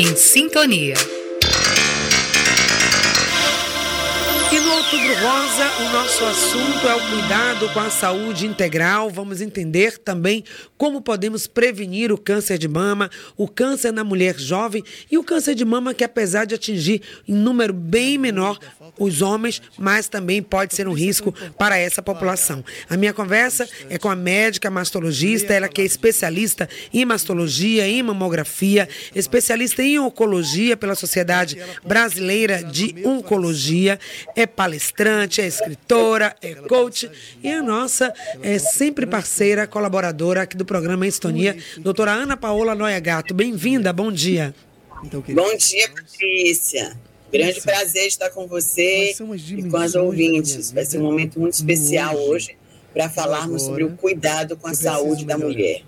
Em sintonia. No Outubro Rosa, o nosso assunto é o cuidado com a saúde integral. Vamos entender também como podemos prevenir o câncer de mama, o câncer na mulher jovem e o câncer de mama que, apesar de atingir em número bem menor os homens, mas também pode ser um risco para essa população. A minha conversa é com a médica mastologista, ela que é especialista em mastologia, em mamografia, especialista em oncologia pela Sociedade Brasileira de Oncologia é palestrante, é escritora, é coach e a nossa é sempre parceira, colaboradora aqui do programa Estonia, doutora Ana Paola Noia Gato. Bem-vinda, bom dia. Então, bom dia, Patrícia. Grande prazer estar com você e com as ouvintes. Vai ser um momento muito especial hoje para falarmos sobre o cuidado com a saúde da mulher.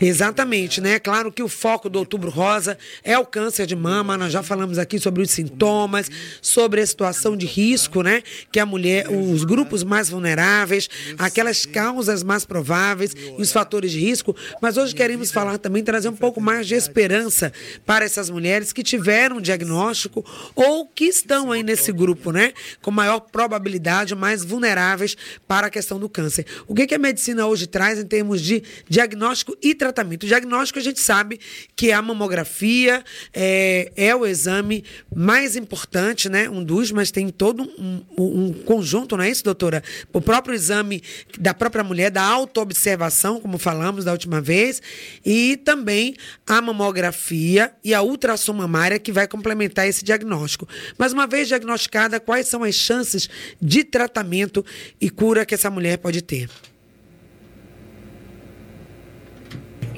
Exatamente, né? Claro que o foco do Outubro Rosa é o câncer de mama. Nós já falamos aqui sobre os sintomas, sobre a situação de risco, né? Que a mulher, os grupos mais vulneráveis, aquelas causas mais prováveis e os fatores de risco. Mas hoje queremos falar também, trazer um pouco mais de esperança para essas mulheres que tiveram diagnóstico ou que estão aí nesse grupo, né? Com maior probabilidade, mais vulneráveis para a questão do câncer. O que, que a medicina hoje traz em termos de diagnóstico e tratamento. O diagnóstico a gente sabe que a mamografia é, é o exame mais importante, né? Um dos, mas tem todo um, um conjunto, não é isso, doutora? O próprio exame da própria mulher, da autoobservação, como falamos da última vez, e também a mamografia e a ultrassom mamária que vai complementar esse diagnóstico. Mas uma vez diagnosticada, quais são as chances de tratamento e cura que essa mulher pode ter?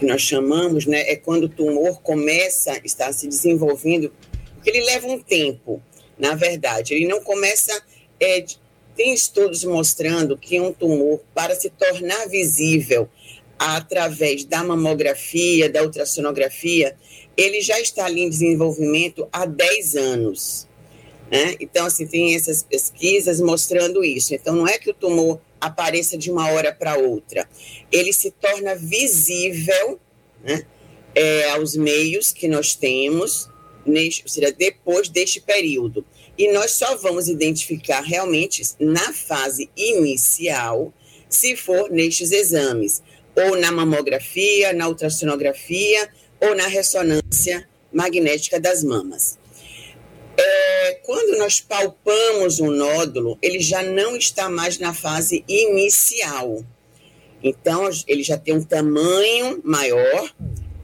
Que nós chamamos, né, é quando o tumor começa a estar se desenvolvendo, porque ele leva um tempo, na verdade. Ele não começa. É, tem estudos mostrando que um tumor, para se tornar visível através da mamografia, da ultrassonografia, ele já está ali em desenvolvimento há 10 anos. Né? Então, assim, tem essas pesquisas mostrando isso. Então, não é que o tumor apareça de uma hora para outra. Ele se torna visível né, é, aos meios que nós temos, neste, ou seja, depois deste período. E nós só vamos identificar realmente na fase inicial, se for nestes exames, ou na mamografia, na ultrassonografia, ou na ressonância magnética das mamas. É, quando nós palpamos um nódulo, ele já não está mais na fase inicial. Então, ele já tem um tamanho maior,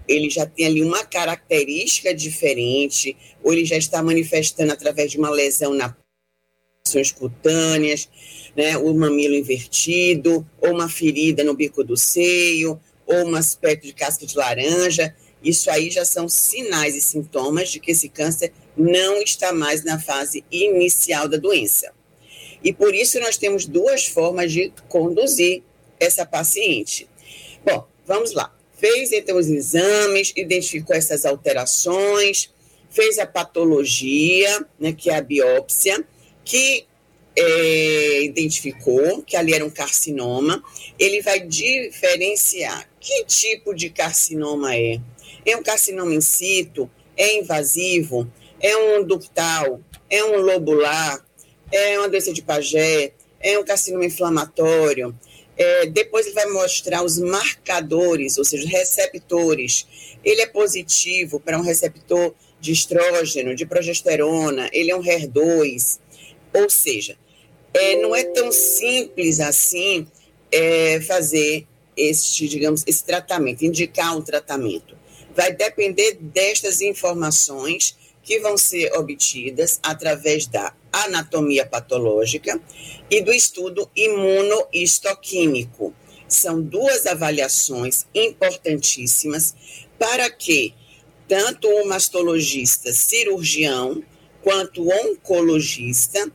ele já tem ali uma característica diferente, ou ele já está manifestando através de uma lesão nas cutâneas, né, o mamilo invertido, ou uma ferida no bico do seio, ou um aspecto de casca de laranja. Isso aí já são sinais e sintomas de que esse câncer não está mais na fase inicial da doença. E por isso nós temos duas formas de conduzir essa paciente. Bom, vamos lá. Fez então os exames, identificou essas alterações, fez a patologia, né, que é a biópsia, que é, identificou que ali era um carcinoma. Ele vai diferenciar que tipo de carcinoma é. É um carcinoma in situ? É invasivo? É um ductal, é um lobular, é uma doença de Pagé, é um carcinoma inflamatório. É, depois ele vai mostrar os marcadores, ou seja, receptores. Ele é positivo para um receptor de estrógeno, de progesterona, ele é um HER2. Ou seja, é, não é tão simples assim é, fazer este, digamos, esse tratamento, indicar um tratamento. Vai depender destas informações que vão ser obtidas através da anatomia patológica e do estudo imunohistoquímico. São duas avaliações importantíssimas para que tanto o mastologista cirurgião quanto o oncologista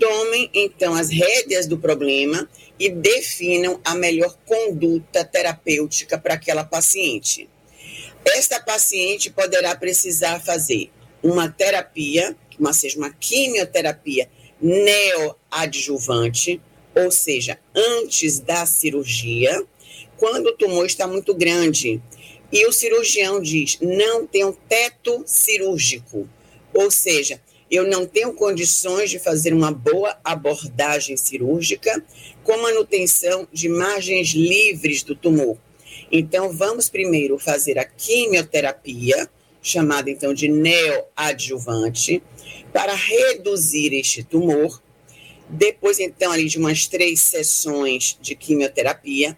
tomem então as rédeas do problema e definam a melhor conduta terapêutica para aquela paciente. Esta paciente poderá precisar fazer uma terapia, uma, seja uma quimioterapia neoadjuvante, ou seja, antes da cirurgia, quando o tumor está muito grande. e o cirurgião diz: não tem um teto cirúrgico, ou seja, eu não tenho condições de fazer uma boa abordagem cirúrgica com manutenção de margens livres do tumor. Então, vamos primeiro fazer a quimioterapia, chamada então de neoadjuvante, para reduzir este tumor. Depois, então, ali de umas três sessões de quimioterapia,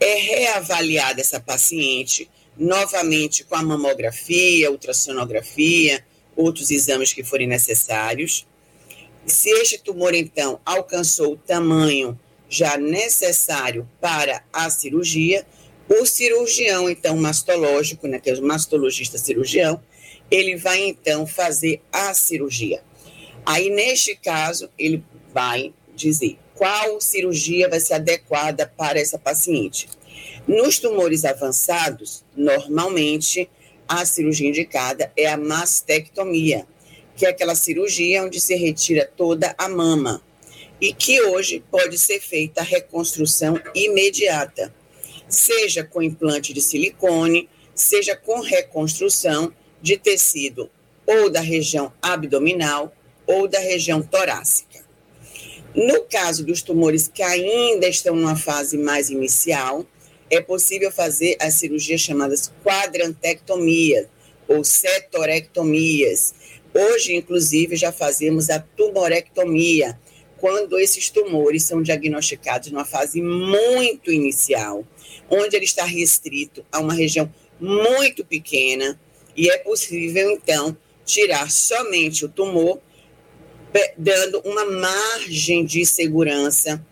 é reavaliada essa paciente novamente com a mamografia, ultrassonografia, outros exames que forem necessários. Se este tumor, então, alcançou o tamanho já necessário para a cirurgia, o cirurgião, então, mastológico, né, que é o mastologista cirurgião, ele vai, então, fazer a cirurgia. Aí, neste caso, ele vai dizer qual cirurgia vai ser adequada para essa paciente. Nos tumores avançados, normalmente, a cirurgia indicada é a mastectomia, que é aquela cirurgia onde se retira toda a mama e que hoje pode ser feita a reconstrução imediata seja com implante de silicone, seja com reconstrução de tecido ou da região abdominal ou da região torácica. No caso dos tumores que ainda estão numa fase mais inicial, é possível fazer as cirurgias chamadas quadrantectomia ou setorectomias. Hoje, inclusive, já fazemos a tumorectomia, quando esses tumores são diagnosticados numa fase muito inicial, onde ele está restrito a uma região muito pequena, e é possível, então, tirar somente o tumor, dando uma margem de segurança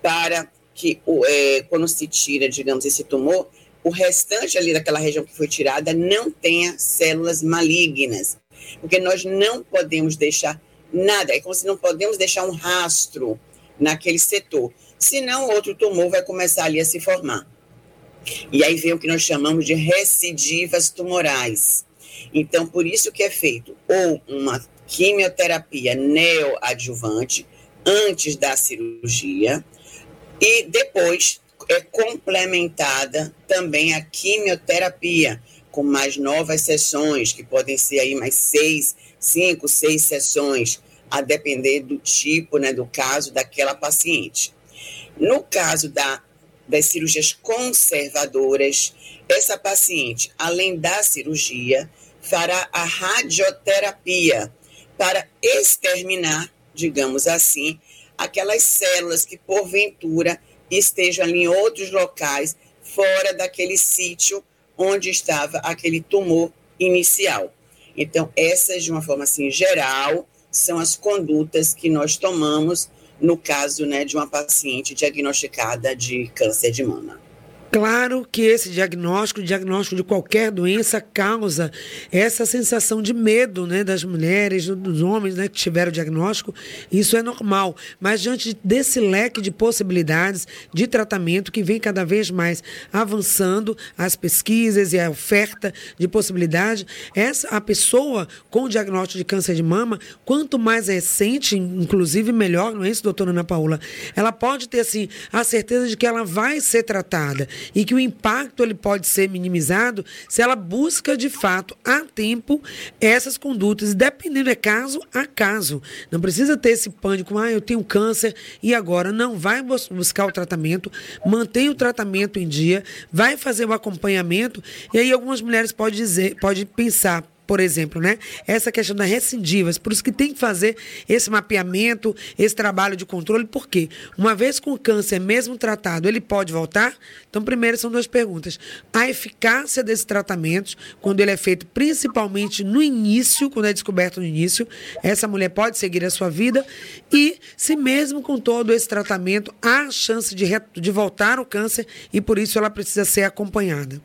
para que, é, quando se tira, digamos, esse tumor, o restante ali daquela região que foi tirada não tenha células malignas. Porque nós não podemos deixar nada, é como se não podemos deixar um rastro naquele setor, senão outro tumor vai começar ali a se formar. E aí vem o que nós chamamos de recidivas tumorais. Então, por isso que é feito ou uma quimioterapia neoadjuvante antes da cirurgia e depois é complementada também a quimioterapia com mais novas sessões, que podem ser aí mais seis, cinco, seis sessões, a depender do tipo, né, do caso daquela paciente. No caso da das cirurgias conservadoras, essa paciente, além da cirurgia, fará a radioterapia para exterminar, digamos assim, aquelas células que porventura estejam ali em outros locais fora daquele sítio onde estava aquele tumor inicial. Então, essas, de uma forma assim geral, são as condutas que nós tomamos no caso né, de uma paciente diagnosticada de câncer de mama. Claro que esse diagnóstico, o diagnóstico de qualquer doença, causa essa sensação de medo né, das mulheres, dos homens né, que tiveram o diagnóstico. Isso é normal. Mas diante desse leque de possibilidades de tratamento que vem cada vez mais avançando, as pesquisas e a oferta de possibilidade, essa, a pessoa com o diagnóstico de câncer de mama, quanto mais recente, inclusive melhor, não é isso, doutora Ana Paula? Ela pode ter assim, a certeza de que ela vai ser tratada e que o impacto ele pode ser minimizado se ela busca de fato a tempo essas condutas, dependendo é caso a caso. Não precisa ter esse pânico, ah, eu tenho câncer e agora não vai buscar o tratamento, mantém o tratamento em dia, vai fazer o acompanhamento e aí algumas mulheres podem dizer, pode pensar, por exemplo, né? Essa questão das recidivas. Por isso que tem que fazer esse mapeamento, esse trabalho de controle, porque uma vez com o câncer mesmo tratado, ele pode voltar? Então, primeiro são duas perguntas. A eficácia desses tratamentos, quando ele é feito principalmente no início, quando é descoberto no início, essa mulher pode seguir a sua vida e se mesmo com todo esse tratamento há chance de, de voltar o câncer e por isso ela precisa ser acompanhada.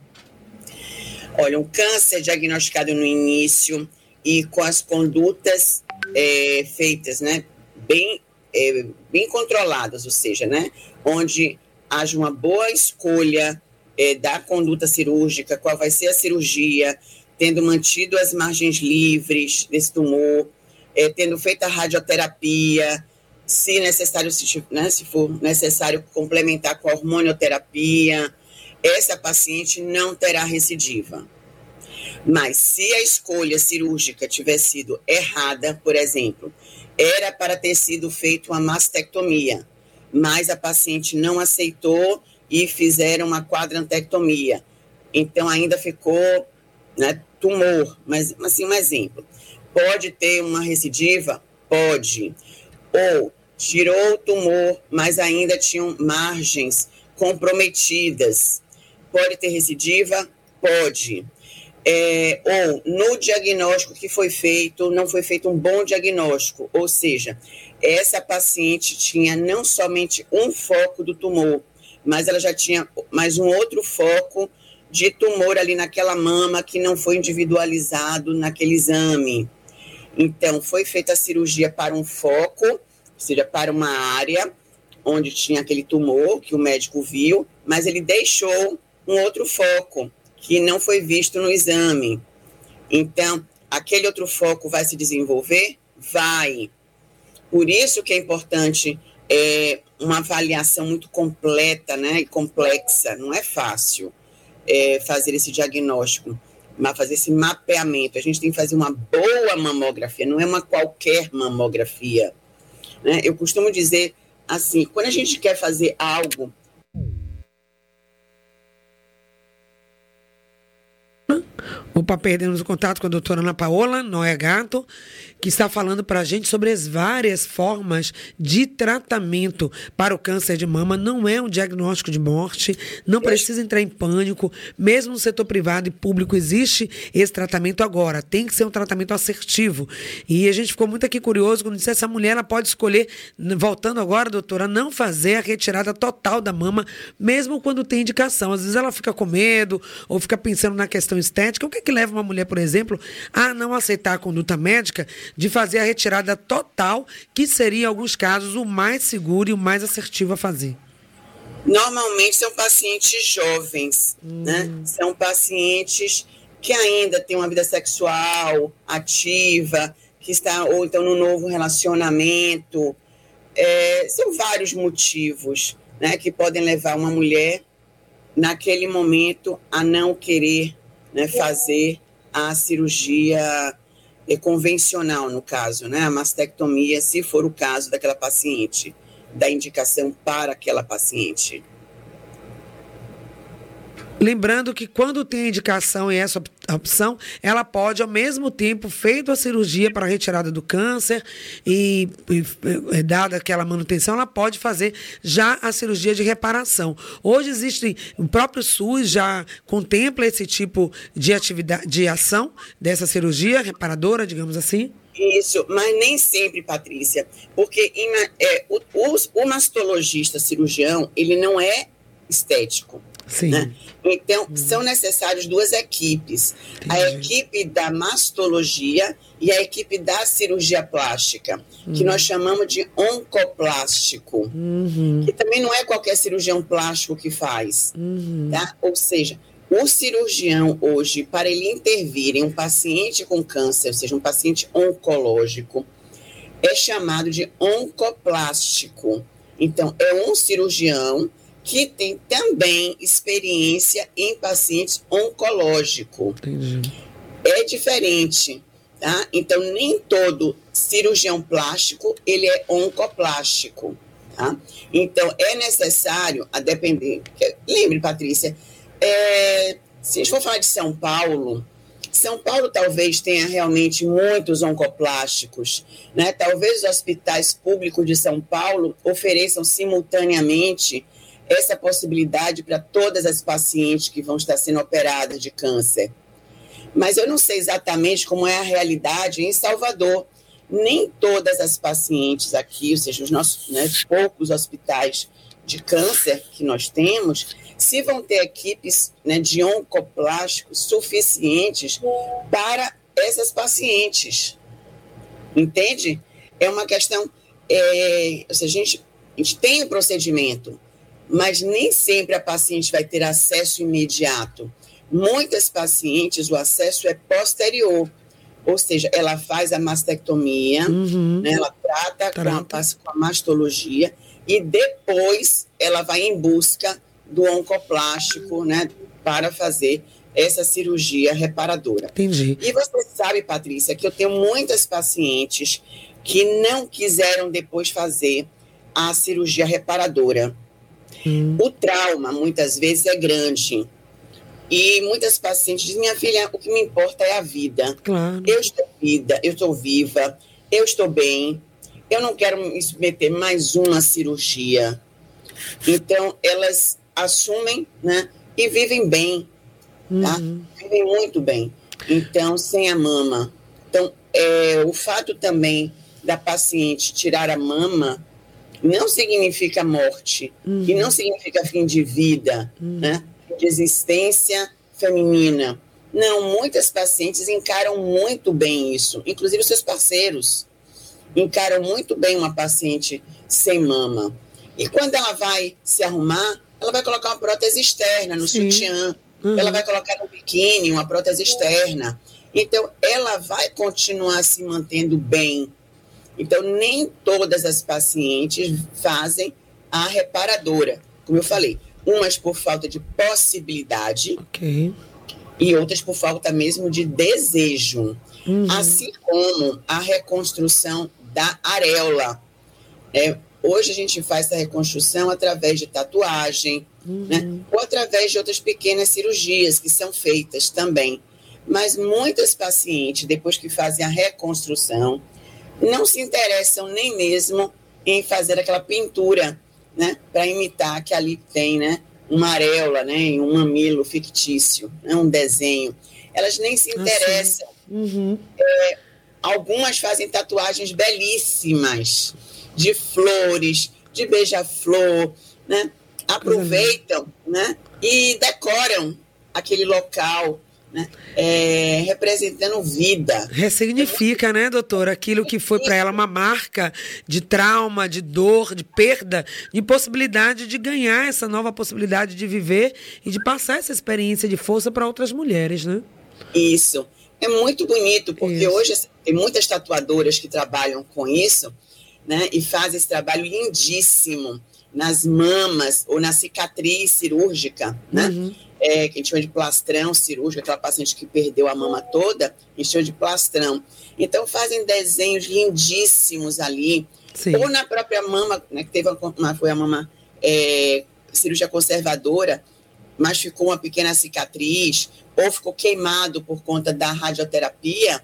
Olha, um câncer diagnosticado no início e com as condutas é, feitas, né, bem, é, bem controladas, ou seja, né, onde haja uma boa escolha é, da conduta cirúrgica, qual vai ser a cirurgia, tendo mantido as margens livres desse tumor, é, tendo feito a radioterapia, se necessário, se, né, se for necessário complementar com a hormonioterapia, essa paciente não terá recidiva. Mas se a escolha cirúrgica tiver sido errada, por exemplo, era para ter sido feita uma mastectomia, mas a paciente não aceitou e fizeram uma quadrantectomia. Então ainda ficou né, tumor, mas assim um exemplo. Pode ter uma recidiva? Pode. Ou tirou o tumor, mas ainda tinham margens comprometidas. Pode ter recidiva? Pode. É, ou no diagnóstico que foi feito, não foi feito um bom diagnóstico, ou seja, essa paciente tinha não somente um foco do tumor, mas ela já tinha mais um outro foco de tumor ali naquela mama que não foi individualizado naquele exame. Então, foi feita a cirurgia para um foco, ou seja, para uma área onde tinha aquele tumor que o médico viu, mas ele deixou um outro foco que não foi visto no exame. Então, aquele outro foco vai se desenvolver? Vai. Por isso que é importante é, uma avaliação muito completa né, e complexa. Não é fácil é, fazer esse diagnóstico, mas fazer esse mapeamento. A gente tem que fazer uma boa mamografia, não é uma qualquer mamografia. Né? Eu costumo dizer assim, quando a gente quer fazer algo Opa, perdemos o contato com a doutora Ana Paola Noé Gato, que está falando para a gente sobre as várias formas de tratamento para o câncer de mama. Não é um diagnóstico de morte, não precisa entrar em pânico. Mesmo no setor privado e público existe esse tratamento agora. Tem que ser um tratamento assertivo. E a gente ficou muito aqui curioso quando disse essa mulher ela pode escolher, voltando agora, doutora, não fazer a retirada total da mama, mesmo quando tem indicação. Às vezes ela fica com medo ou fica pensando na questão estética. O que que leva uma mulher, por exemplo, a não aceitar a conduta médica de fazer a retirada total, que seria, em alguns casos, o mais seguro e o mais assertivo a fazer? Normalmente são pacientes jovens, hum. né? São pacientes que ainda têm uma vida sexual ativa, que está ou então no novo relacionamento. É, são vários motivos né, que podem levar uma mulher naquele momento a não querer né, fazer a cirurgia é, convencional, no caso, né, a mastectomia, se for o caso daquela paciente, da indicação para aquela paciente. Lembrando que quando tem indicação e essa opção, ela pode, ao mesmo tempo, feito a cirurgia para a retirada do câncer e, e, dada aquela manutenção, ela pode fazer já a cirurgia de reparação. Hoje existe, o próprio SUS já contempla esse tipo de atividade, de ação dessa cirurgia reparadora, digamos assim? Isso, mas nem sempre, Patrícia, porque é, o, o, o mastologista cirurgião, ele não é estético. Sim. Né? Então, hum. são necessárias duas equipes: Entendi. a equipe da mastologia e a equipe da cirurgia plástica, hum. que nós chamamos de oncoplástico, uhum. que também não é qualquer cirurgião plástico que faz. Uhum. Tá? Ou seja, o cirurgião hoje, para ele intervir em um paciente com câncer, ou seja, um paciente oncológico, é chamado de oncoplástico. Então, é um cirurgião que tem também experiência em pacientes oncológicos. É diferente, tá? Então, nem todo cirurgião plástico, ele é oncoplástico, tá? Então, é necessário, a depender... Lembre, Patrícia, é, se a gente for falar de São Paulo, São Paulo talvez tenha realmente muitos oncoplásticos, né? Talvez os hospitais públicos de São Paulo ofereçam simultaneamente essa possibilidade para todas as pacientes que vão estar sendo operadas de câncer. Mas eu não sei exatamente como é a realidade em Salvador. Nem todas as pacientes aqui, ou seja, os nossos né, poucos hospitais de câncer que nós temos, se vão ter equipes né, de oncoplásticos suficientes para essas pacientes. Entende? É uma questão. É, ou seja, a gente, a gente tem o um procedimento, mas nem sempre a paciente vai ter acesso imediato. Muitas pacientes, o acesso é posterior, ou seja, ela faz a mastectomia, uhum. né, ela trata, trata. Com, a, com a mastologia e depois ela vai em busca do oncoplástico, né, para fazer essa cirurgia reparadora. Entendi. E você sabe, Patrícia, que eu tenho muitas pacientes que não quiseram depois fazer a cirurgia reparadora. Hum. O trauma, muitas vezes, é grande. E muitas pacientes dizem, minha filha, o que me importa é a vida. Claro. Eu estou vida, eu estou viva, eu estou bem, eu não quero me submeter mais uma cirurgia. Então, elas assumem né, e vivem bem, tá? Uhum. Vivem muito bem. Então, sem a mama. Então, é, o fato também da paciente tirar a mama não significa morte uhum. e não significa fim de vida, uhum. né? de existência feminina. Não, muitas pacientes encaram muito bem isso, inclusive seus parceiros encaram muito bem uma paciente sem mama. E quando ela vai se arrumar, ela vai colocar uma prótese externa no Sim. sutiã, uhum. ela vai colocar no biquíni uma prótese externa. Então, ela vai continuar se mantendo bem. Então, nem todas as pacientes fazem a reparadora. Como eu falei, umas por falta de possibilidade okay. e outras por falta mesmo de desejo. Uhum. Assim como a reconstrução da areola. É, hoje a gente faz essa reconstrução através de tatuagem, uhum. né? ou através de outras pequenas cirurgias que são feitas também. Mas muitas pacientes, depois que fazem a reconstrução, não se interessam nem mesmo em fazer aquela pintura, né, para imitar que ali tem, né, uma areola, né, um mamilo fictício, né, um desenho. Elas nem se ah, interessam. uhum. é, Algumas fazem tatuagens belíssimas de flores, de beija-flor, né? Aproveitam, né? E decoram aquele local, né? É, representando vida. Ressignifica, né, doutora? Aquilo que foi para ela uma marca de trauma, de dor, de perda, de possibilidade de ganhar essa nova possibilidade de viver e de passar essa experiência de força para outras mulheres, né? Isso. É muito bonito, porque isso. hoje tem muitas tatuadoras que trabalham com isso, né? E fazem esse trabalho lindíssimo nas mamas ou na cicatriz cirúrgica, né? Uhum. É, que a gente chama de plastrão cirúrgico, aquela paciente que perdeu a mama toda, a gente chama de plastrão. Então fazem desenhos lindíssimos ali, Sim. ou na própria mama, né, que teve uma, foi a mama é, cirurgia conservadora, mas ficou uma pequena cicatriz, ou ficou queimado por conta da radioterapia,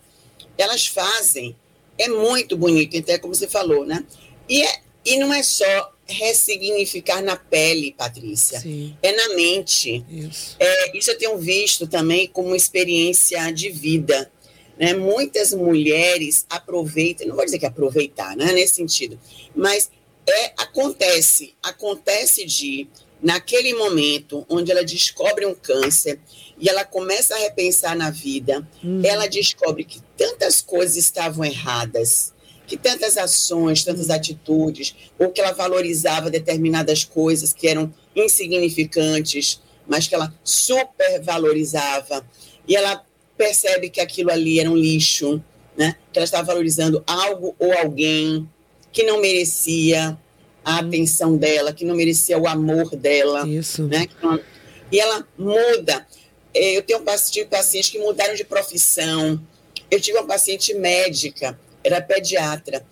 elas fazem. É muito bonito, então é como você falou, né? E, é, e não é só ressignificar na pele, Patrícia. Sim. É na mente. Isso. É, isso eu tenho visto também como experiência de vida. Né? Muitas mulheres aproveitam, não vou dizer que aproveitar, né? nesse sentido, mas é, acontece, acontece de, naquele momento onde ela descobre um câncer, e ela começa a repensar na vida, uhum. ela descobre que tantas coisas estavam erradas, que tantas ações, tantas atitudes, ou que ela valorizava determinadas coisas que eram insignificantes, mas que ela supervalorizava, e ela percebe que aquilo ali era um lixo, né? que ela estava valorizando algo ou alguém que não merecia a uhum. atenção dela, que não merecia o amor dela. Isso. Né? E ela muda. É, eu tenho tive pacientes que mudaram de profissão. Eu tive uma paciente médica, era pediatra.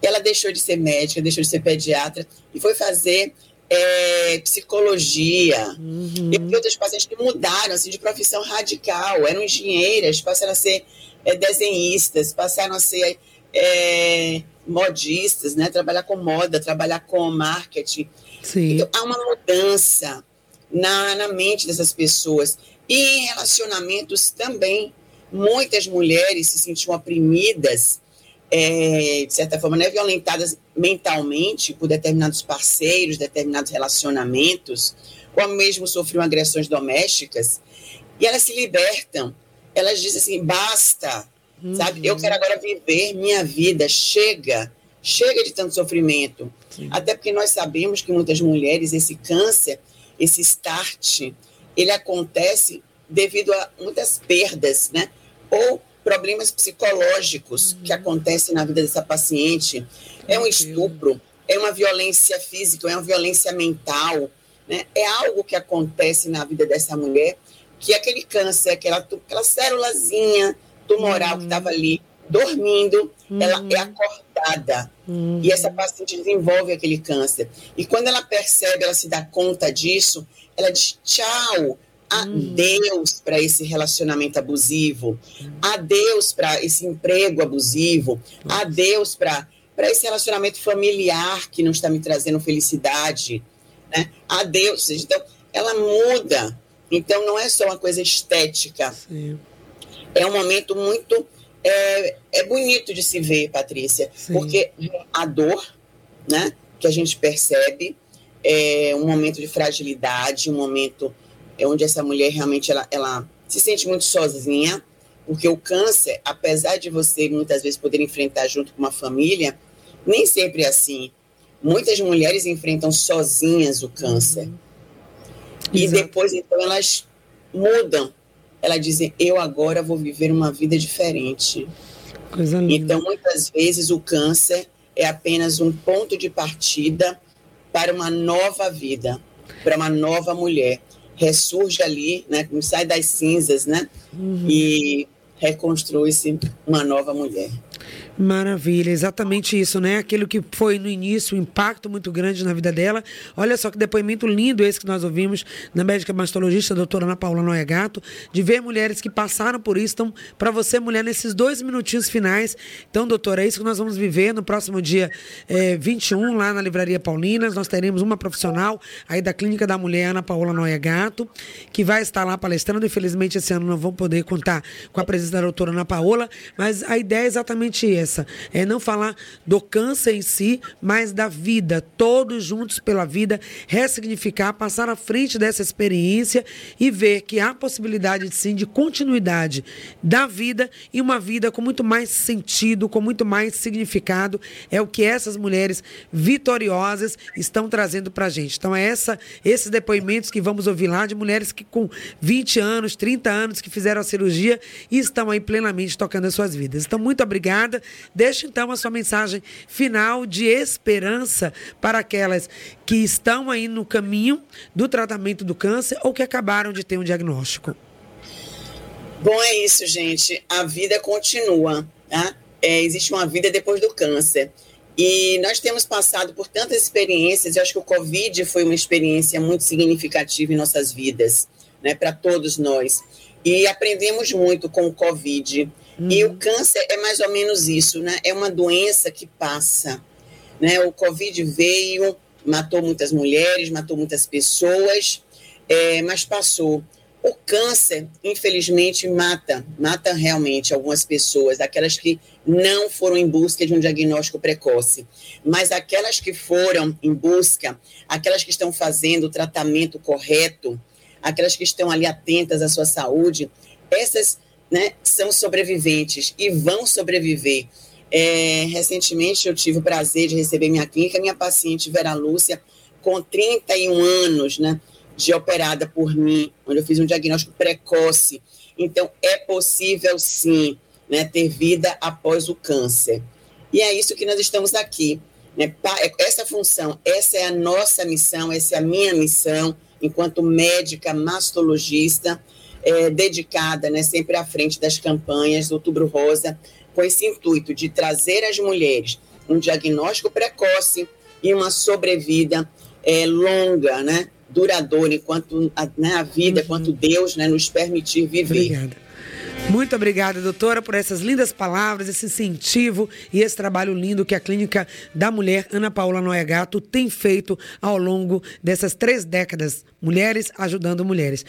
Ela deixou de ser médica, deixou de ser pediatra e foi fazer é, psicologia. Uhum. E outras pacientes que mudaram assim, de profissão radical, eram engenheiras, passaram a ser é, desenhistas, passaram a ser é, modistas, né? trabalhar com moda, trabalhar com marketing. Sim. Então, há uma mudança na, na mente dessas pessoas. E em relacionamentos também, muitas mulheres se sentiam oprimidas, é, de certa forma, né, violentadas mentalmente por determinados parceiros, determinados relacionamentos, ou mesmo sofriam agressões domésticas, e elas se libertam. Elas dizem assim: basta, uhum. sabe? Eu quero agora viver minha vida, chega, chega de tanto sofrimento. Sim. Até porque nós sabemos que muitas mulheres, esse câncer, esse start, ele acontece devido a muitas perdas, né? Ou problemas psicológicos uhum. que acontecem na vida dessa paciente. É um estupro, é uma violência física, é uma violência mental, né? É algo que acontece na vida dessa mulher, que aquele câncer, aquela, aquela célulazinha tumoral uhum. que estava ali dormindo, uhum. ela é acordada. Uhum. E essa paciente desenvolve aquele câncer. E quando ela percebe, ela se dá conta disso, ela diz tchau, adeus para esse relacionamento abusivo, adeus para esse emprego abusivo, adeus para esse relacionamento familiar que não está me trazendo felicidade, né? Adeus. Então, ela muda. Então, não é só uma coisa estética. Sim. É um momento muito é, é bonito de se ver, Patrícia, Sim. porque a dor, né, que a gente percebe, é um momento de fragilidade, um momento é onde essa mulher realmente ela, ela se sente muito sozinha, porque o câncer, apesar de você muitas vezes poder enfrentar junto com uma família, nem sempre é assim. Muitas mulheres enfrentam sozinhas o câncer. Uhum. E Exato. depois, então, elas mudam ela dizem: Eu agora vou viver uma vida diferente. Coisa linda. Então, muitas vezes, o câncer é apenas um ponto de partida para uma nova vida, para uma nova mulher. Ressurge ali, né, sai das cinzas, né? Uhum. E reconstrui-se uma nova mulher. Maravilha, exatamente isso, né? Aquilo que foi no início, um impacto muito grande na vida dela. Olha só que depoimento lindo esse que nós ouvimos na médica mastologista, doutora Ana Paula Noia Gato, de ver mulheres que passaram por isso. Então, para você, mulher, nesses dois minutinhos finais. Então, doutora, é isso que nós vamos viver no próximo dia é, 21, lá na Livraria Paulinas. Nós teremos uma profissional aí da Clínica da Mulher, Ana Paula Noia Gato, que vai estar lá palestrando. Infelizmente, esse ano não vamos poder contar com a presença da doutora Ana Paola, mas a ideia é exatamente essa É não falar do câncer em si, mas da vida, todos juntos pela vida, ressignificar, passar à frente dessa experiência e ver que há possibilidade sim de continuidade da vida e uma vida com muito mais sentido, com muito mais significado. É o que essas mulheres vitoriosas estão trazendo para a gente. Então, é essa, esses depoimentos que vamos ouvir lá de mulheres que com 20 anos, 30 anos, que fizeram a cirurgia e estão aí plenamente tocando as suas vidas. Então, muito obrigada. Deixe então a sua mensagem final de esperança para aquelas que estão aí no caminho do tratamento do câncer ou que acabaram de ter um diagnóstico. Bom, é isso, gente. A vida continua. Tá? É, existe uma vida depois do câncer. E nós temos passado por tantas experiências. Eu acho que o Covid foi uma experiência muito significativa em nossas vidas, né, para todos nós. E aprendemos muito com o Covid. Uhum. E o câncer é mais ou menos isso, né? É uma doença que passa. Né? O Covid veio, matou muitas mulheres, matou muitas pessoas, é, mas passou. O câncer, infelizmente, mata, mata realmente algumas pessoas, aquelas que não foram em busca de um diagnóstico precoce. Mas aquelas que foram em busca, aquelas que estão fazendo o tratamento correto, aquelas que estão ali atentas à sua saúde, essas né, são sobreviventes e vão sobreviver. É, recentemente eu tive o prazer de receber minha clínica, minha paciente Vera Lúcia, com 31 anos, né, de operada por mim, onde eu fiz um diagnóstico precoce. Então, é possível sim né, ter vida após o câncer. E é isso que nós estamos aqui. Né? Essa função, essa é a nossa missão, essa é a minha missão, enquanto médica mastologista, é, dedicada, né, sempre à frente das campanhas do Outubro Rosa, com esse intuito de trazer às mulheres um diagnóstico precoce e uma sobrevida é, longa, né, duradoura, enquanto a, né, a vida, uhum. enquanto Deus né, nos permitir viver. Obrigada. Muito obrigada, doutora, por essas lindas palavras, esse incentivo e esse trabalho lindo que a Clínica da Mulher Ana Paula Noia Gato tem feito ao longo dessas três décadas. Mulheres ajudando mulheres.